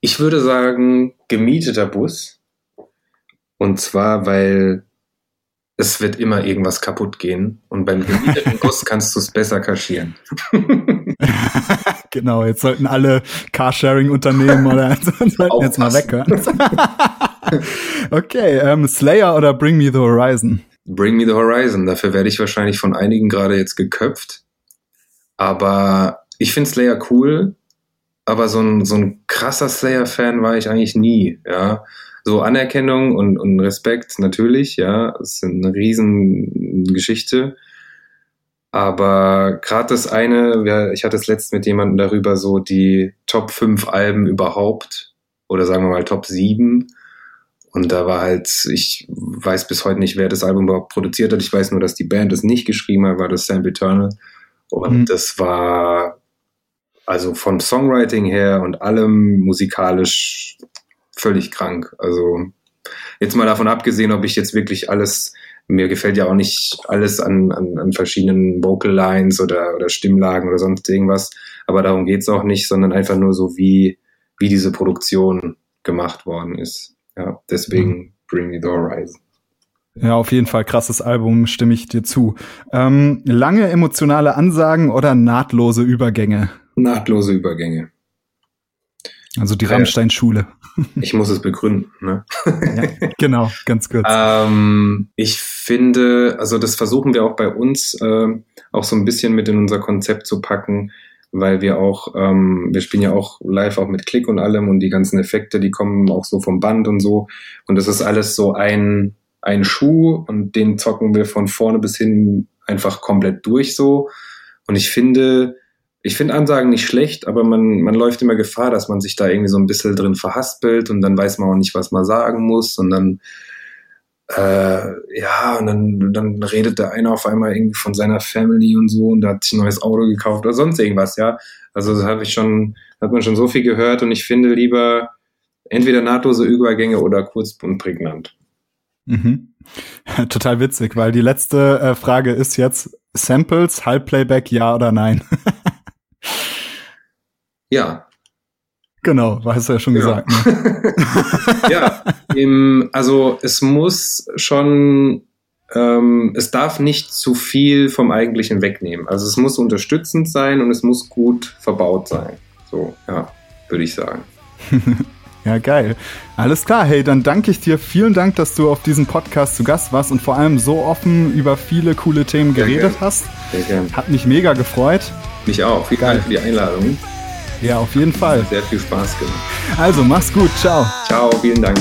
Ich würde sagen, gemieteter Bus. Und zwar, weil es wird immer irgendwas kaputt gehen. Und beim gemieteten Bus kannst du es besser kaschieren. genau, jetzt sollten alle Carsharing-Unternehmen oder sollten jetzt mal weghören. okay, ähm, Slayer oder Bring Me the Horizon? Bring Me the Horizon. Dafür werde ich wahrscheinlich von einigen gerade jetzt geköpft. Aber ich finde Slayer cool, aber so ein, so ein krasser Slayer-Fan war ich eigentlich nie, ja. So Anerkennung und, und Respekt natürlich, ja, das ist eine riesen Geschichte. Aber gerade das eine, ich hatte es letzt mit jemandem darüber, so die Top 5 Alben überhaupt, oder sagen wir mal Top 7. Und da war halt, ich weiß bis heute nicht, wer das Album überhaupt produziert hat. Ich weiß nur, dass die Band es nicht geschrieben hat, war das Sam Eternal. Und mhm. das war also von Songwriting her und allem musikalisch völlig krank. Also jetzt mal davon abgesehen, ob ich jetzt wirklich alles, mir gefällt ja auch nicht alles an, an, an verschiedenen Vocal Lines oder, oder Stimmlagen oder sonst irgendwas, aber darum geht's auch nicht, sondern einfach nur so, wie, wie diese Produktion gemacht worden ist. Ja, deswegen mhm. Bring Me the Horizon. Ja, auf jeden Fall krasses Album, stimme ich dir zu. Ähm, lange emotionale Ansagen oder nahtlose Übergänge? Nahtlose Übergänge. Also die Rammstein-Schule. Ich muss es begründen, ne? ja, genau, ganz kurz. Ähm, ich finde, also das versuchen wir auch bei uns äh, auch so ein bisschen mit in unser Konzept zu packen, weil wir auch, ähm, wir spielen ja auch live auch mit Klick und allem und die ganzen Effekte, die kommen auch so vom Band und so. Und das ist alles so ein, ein Schuh und den zocken wir von vorne bis hin einfach komplett durch so. Und ich finde, ich finde Ansagen nicht schlecht, aber man, man läuft immer Gefahr, dass man sich da irgendwie so ein bisschen drin verhaspelt und dann weiß man auch nicht, was man sagen muss und dann äh, ja, und dann, dann redet der eine auf einmal irgendwie von seiner Family und so und da hat sich ein neues Auto gekauft oder sonst irgendwas, ja. Also das habe ich schon, hat man schon so viel gehört und ich finde lieber entweder nahtlose Übergänge oder kurz und prägnant. Mhm. Total witzig, weil die letzte äh, Frage ist jetzt Samples, Halbplayback, ja oder nein? ja. Genau, hast du ja schon ja. gesagt. Ne? ja, im, also es muss schon, ähm, es darf nicht zu viel vom Eigentlichen wegnehmen. Also es muss unterstützend sein und es muss gut verbaut sein. So, ja, würde ich sagen. Ja, geil. Alles klar, hey, dann danke ich dir. Vielen Dank, dass du auf diesem Podcast zu Gast warst und vor allem so offen über viele coole Themen Sehr geredet gern. hast. Sehr gern. Hat mich mega gefreut. Mich auch. Vielen geil. Dank für die Einladung. Ja, auf jeden Fall. Sehr viel Spaß gemacht. Also, mach's gut. Ciao. Ciao, vielen Dank.